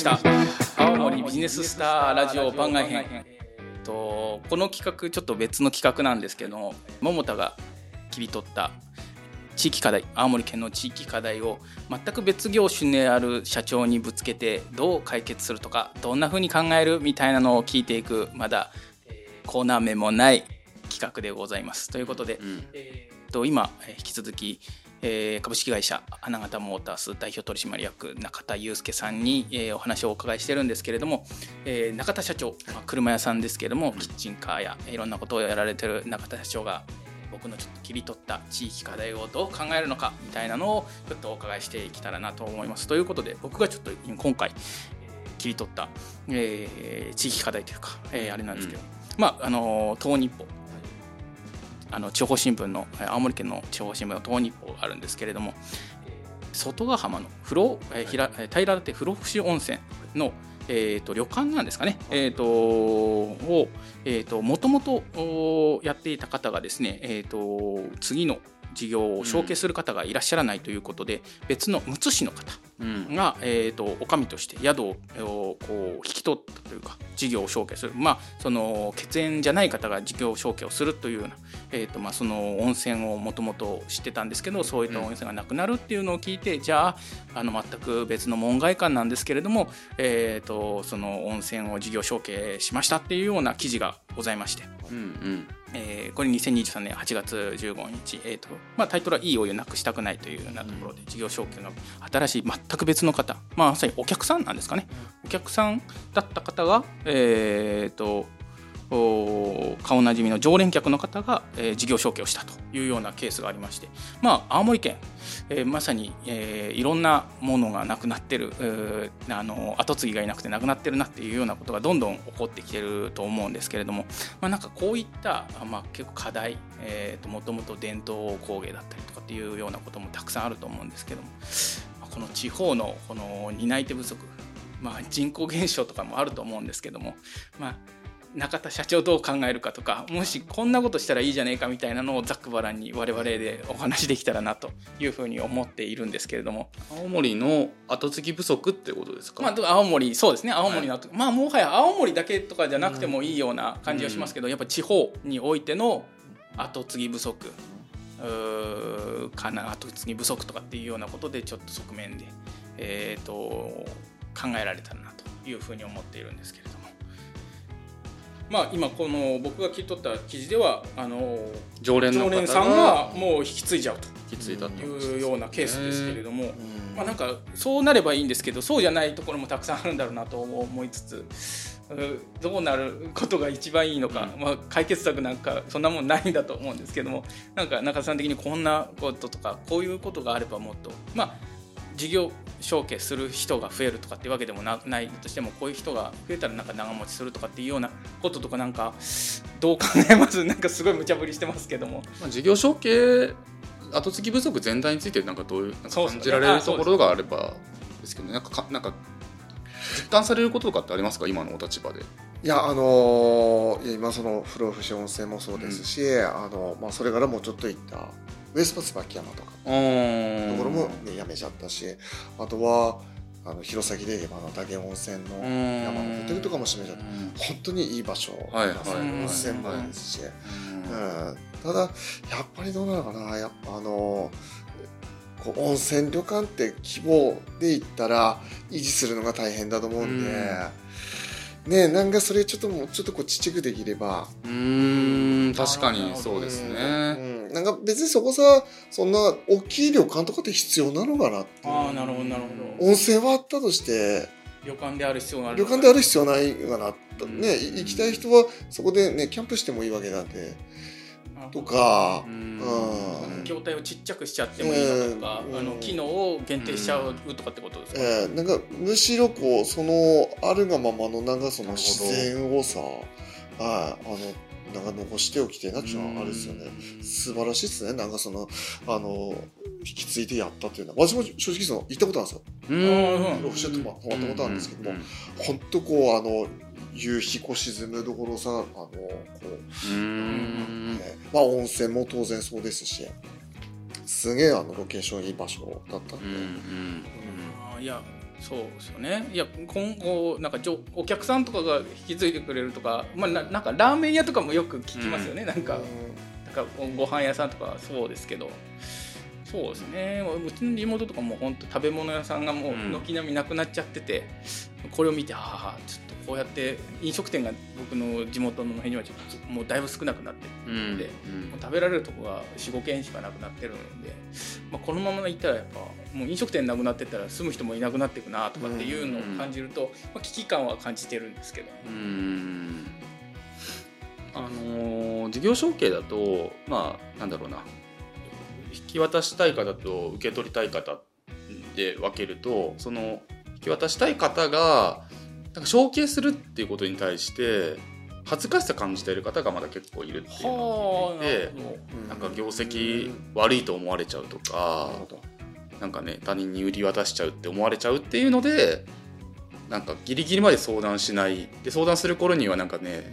した。青森ビジネススターラジオ番外編。とこの企画ちょっと別の企画なんですけど桃田が切り取った地域課題青森県の地域課題を全く別業種である社長にぶつけてどう解決するとかどんなふうに考えるみたいなのを聞いていくまだコーナー名もない企画でございます。ということで、うん、えー、と今引き続きえー、株式会社花形モータース代表取締役中田祐介さんに、えー、お話をお伺いしてるんですけれども、えー、中田社長、まあ、車屋さんですけれどもキッチンカーやいろんなことをやられてる中田社長が僕のちょっと切り取った地域課題をどう考えるのかみたいなのをちょっとお伺いしていけたらなと思います。ということで僕がちょっと今回切り取った、えー、地域課題というか、えー、あれなんですけど、うん、まああの東日報あの地方新聞の青森県の地方新聞の東日報があるんですけれども外ヶ浜の風呂、えー、平平舘風呂伏温泉のえーと、旅館なんですかね、えーと、を、えーと、もともとやっていた方がですね、えー、と次の事業を承継する方がいらっしゃらないということで、うん、別のむつ市の方が、うん、えーと、お上として宿をこう引き取ったというか事業を承継する。まあその血縁じゃない方が事業承継をするというような、えーとまあ、その温泉をもともと知ってたんですけどそういった温泉がなくなるっていうのを聞いて、うん、じゃああの全く別の門外漢なんですけれども、えーと、その温泉を事業承継しましたっていうような記事がございまして。うんうん。えー、これ2023年8月15日、えーとまあ、タイトルは「いいお湯なくしたくない」というようなところで事業承継の新しい全く別の方、まあ、さにお客さんなんですかね。お客さんだった方が、えーと顔なじみの常連客の方が、えー、事業承継をしたというようなケースがありまして、まあ、青森県、えー、まさに、えー、いろんなものがなくなってる、えー、あの後継ぎがいなくてなくなってるなっていうようなことがどんどん起こってきてると思うんですけれども、まあ、なんかこういった、まあ、結構課題、えーと、もともと伝統工芸だったりとかっていうようなこともたくさんあると思うんですけども、まあ、この地方のこの担い手不足、まあ、人口減少とかもあると思うんですけども、まあ中田社長どう考えるかとかもしこんなことしたらいいじゃねえかみたいなのをざっくばらんに我々でお話できたらなというふうに思っているんですけれども。青森の後継ぎ不足ってことですか、まあ、青森そうですね。青森の、はい、まあもはや青森だけとかじゃなくてもいいような感じはしますけど、うん、やっぱ地方においての後継ぎ不足かな後継ぎ不足とかっていうようなことでちょっと側面で、えーと考えられたらなというふうに思っているんですけれども。まあ、今この僕が聞き取った記事ではあの常連常連さんがもう引き継いじゃうと。いうようなケースですけれども、まあ、なんかそうなればいいんですけどそうじゃないところもたくさんあるんだろうなと思いつつどうなることが一番いいのか、まあ、解決策なんかそんなもんないんだと思うんですけどもなんか中田さん的にこんなこととかこういうことがあればもっとまあ事業承継する人が増えるとかっていうわけでもないとしてもこういう人が増えたらなんか長持ちするとかっていうようなこととかなんかどう考えます？なんかすごい無茶ぶりしてますけども。まあ、事業承継後継ぎ不足全体についてなんかどういうなんか感じられるところがあればですけど、ね、なんかなんか実感されることとかってありますか？今のお立場で。いやあのー、今その不老不死温泉もそうですし、うん、あのまあ、それからもうちょっといったウエスパ椿山とか。ところも、ね、やめちゃったしあとはあの弘前で言えばあの大源温泉の山のホテルとかも閉めちゃって本当にいい場所。温泉もですし、うん、ただやっぱりどうなのかな。やっぱあのこう温泉旅館って規模で言ったら維持するのが大変だと思うんで。ねなんかそれちょっともうちょっとこうちっちゃくできれば。うん確かにそうですね、うん、なんか別にそこさそんな大きい旅館とかって必要なのかなってああなるほどなるほど。温泉はあったとして旅館である必要がある。旅館である必要ないかなね行きたい人はそこでねキャンプしてもいいわけなんでとか、うん、業態をちっちゃくしちゃってもいいのとか、えー、あの機能を限定しちゃうとかってことですか、えー、なんかむしろこうそのあるがままのなんかその自然をさああのなんか残しておきたいなっていうのはあれですよね。素晴らしいですね。なんかそのあの引き継いでやったっていうのは。私も正直その行ったことあるんですよ。うん。ロフシェットも泊まったことあるんですけども。本当こうあの夕日こ沈むところさあのこう、ね、まあ温泉も当然そうですしすげえあのロケーションいい場所だったんで、うん。うん、いやそうですよね。いや今後なんかじょお客さんとかが引き継いでくれるとか,、まあ、ななんかラーメン屋とかもよく聞きますよね、なん。かなんかご飯屋さんとかそうですけど。そうですね。うちの地元とかも本当食べ物屋さんがもう軒並みなくなっちゃってて、これを見てああちょっとこうやって飲食店が僕の地元の辺にはちょっともうだいぶ少なくなってる。んで、もう食べられるとこが45軒しかなくなってるので、まあ、このままいったらやっぱもう飲食店なくなってったら住む人もいなくなっていくなとかっていうのを感じると、まあ、危機感は感じてるんですけど。うん。あのー事業承継だとまあなんだろうな。引き渡したい方と受け取りたい方で分けるとその引き渡したい方がなんか承継するっていうことに対して恥ずかしさ感じている方がまだ結構いるっていうのを聞いてなんか業績悪いと思われちゃうとかなんかね他人に売り渡しちゃうって思われちゃうっていうのでなんかギリギリまで相談しない。で相談する頃にはなんかね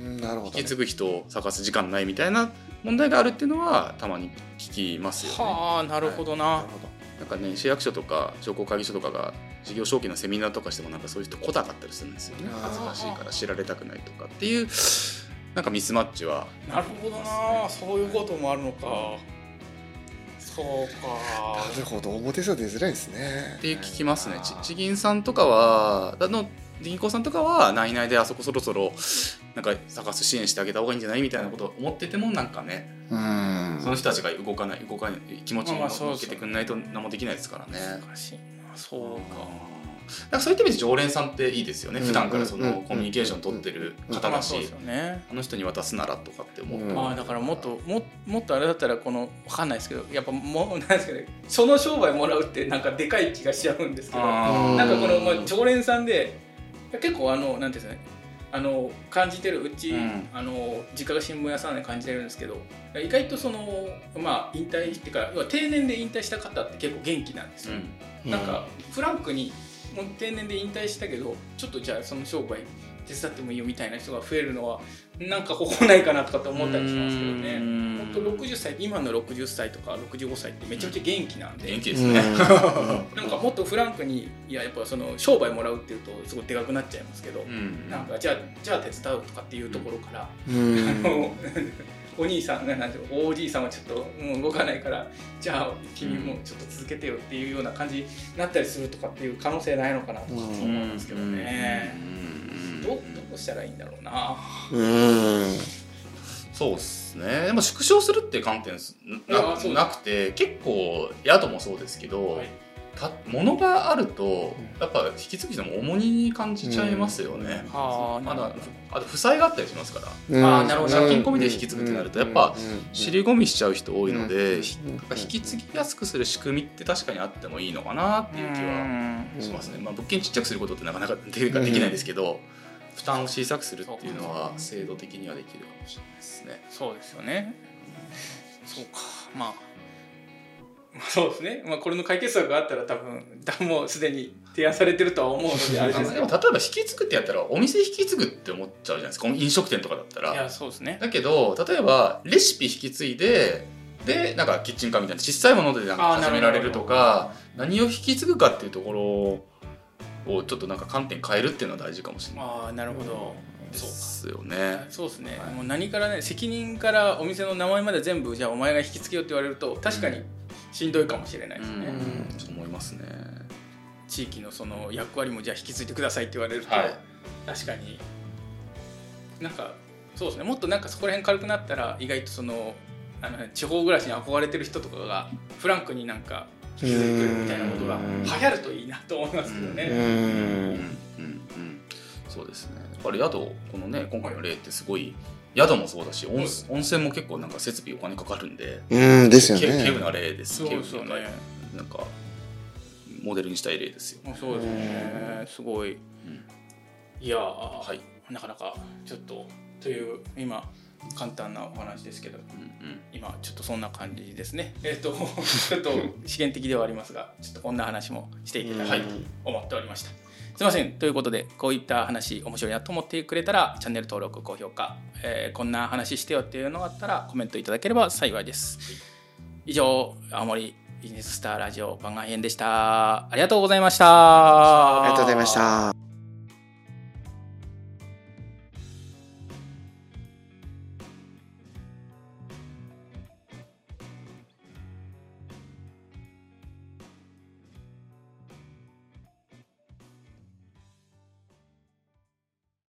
引き継ぐ人を探す時間ないみたいな問題があるっていうのはたまに聞きますよね。はあなるほどな。なるほどなんかね市役所とか商工会議所とかが事業承継のセミナーとかしてもなんかそういう人来たかったりするんですよね。恥ずかしいから知られたくないとかっていうなんかミスマッチは。なるほどな。そういうこともあるのか。そうか。なるほど。表じゃ出づらいですね。って聞きますね。ち地銀さんとかはあの銀行さんとかは内々であそこそろそろなんか探す支援してあげた方がいいんじゃないみたいなことを思っててもなんかねうん。その人たちが動かない動かない気持ちにまあまあそうそう向けてくんないと何もできないですからね。難しい。なそうか。だからそういった意味で常連さんっていいですよね、うん。普段からそうん。のコミュニケーション取ってる方だし、ね。あの人に渡すならとかって思う。と、うん。まあだからもっとももっとあれだったらこのわかんないですけどやっぱもう なんですかねその商売もらうってなんかでかい気がしちゃうんですけどなんかこの、まあ、常連さんで結構あのなんていうんですかねあの感じてるうち、うん。あの実家が新聞屋さんで感じてるんですけど意外とそのまあ引退してから要は定年で引退した方って結構元気なんですよ、うん。なんかフランクにもう定年で引退したけどちょっとじゃあその商売手伝ってもいいよみたいな人が増えるのはなんか方法ないかなとかって思ったりしますけどね。うん。本当60歳今の60歳とか65歳ってめちゃめちゃ元気なんで、元気ですね、なんかもっとフランクにいややっぱその商売もらうっていうとすごいでかくなっちゃいますけど、うん。なんかじゃあじゃあ手伝うとかっていうところから、うん。あの お兄さんがなんうのおじいさんはちょっともう動かないからじゃあ君もちょっと続けてよっていうような感じになったりするとかっていう可能性ないのかなとかって思うんですけどね、うんどうどうしたらいいんだろうな。うん。そうですね。でも縮小するっていう観点ななくて結構宿もそうですけど、はい。た物があるとやっぱ引き継ぐ人も重荷に感じちゃいますよね、はあまだあと負債があったりしますから。あーなるほど。借金込みで引き継ぐってなるとやっぱ尻込みしちゃう人多いので、うん。ひ引き継ぎやすくする仕組みって確かにあってもいいのかなっていう気はうん。しますね、まあ、物件ちっちゃくすることってなかなかできできないですけど、負担を小さくするっていうのは制度的にはできるかもしれないですね。そうですよね。そうか。まあ。ま あそうですね、まあ、これの解決策があったら多分多分もうすでに提案されてるとは思うのであれですけ例えば引き継ぐってやったらお店引き継ぐって思っちゃうじゃないですか。飲食店とかだったいやら。そうですね。だけど例えばレシピ引き継いででなんかキッチンカーみたいな小さいものでなんか始められるとか何を引き継ぐかっていうところをちょっとなんか観点変えるっていうのは大事かもしれない。ああなるほど。でそうかすよね。そうですね、はい。もう何からね責任からお店の名前まで全部じゃあお前が引き継げよって言われると確かにしんどいかもしれないですね、うん。思いますね。地域のその役割もじゃあ引き継いでくださいって言われると、はい。確かに。なんかそうですね。もっとなんかそこら辺軽くなったら意外とそのあの地方暮らしに憧れてる人とかがフランクになんか引き継いみたいなことがうん。流行るといいなと思いますけどね、うん。うん。うん。うん。そうですねやっぱり宿このね今回の例ってすごい宿もそうだし温温泉も結構なん。か設備お金かかるん。でうん。ですよけ稀有ねな例ですそうですよねななん。かモデルにしたい例ですよそうですよねすごい、いやー、はいなかなかちょっとという今簡単なお話ですけどうんうん。今ちょっとそんな感じですね。えっ、と ちょっと試験的ではありますがちょっとこんな話もしていけたらと思っておりました、すいません。ということでこういった話面白いなと思ってくれたらチャンネル登録高評価、えーこんな話してよっていうのがあったらコメントいただければ幸いです。以上青森ビジネススターラジオ番外編でした。ありがとうございました。ありがとうございました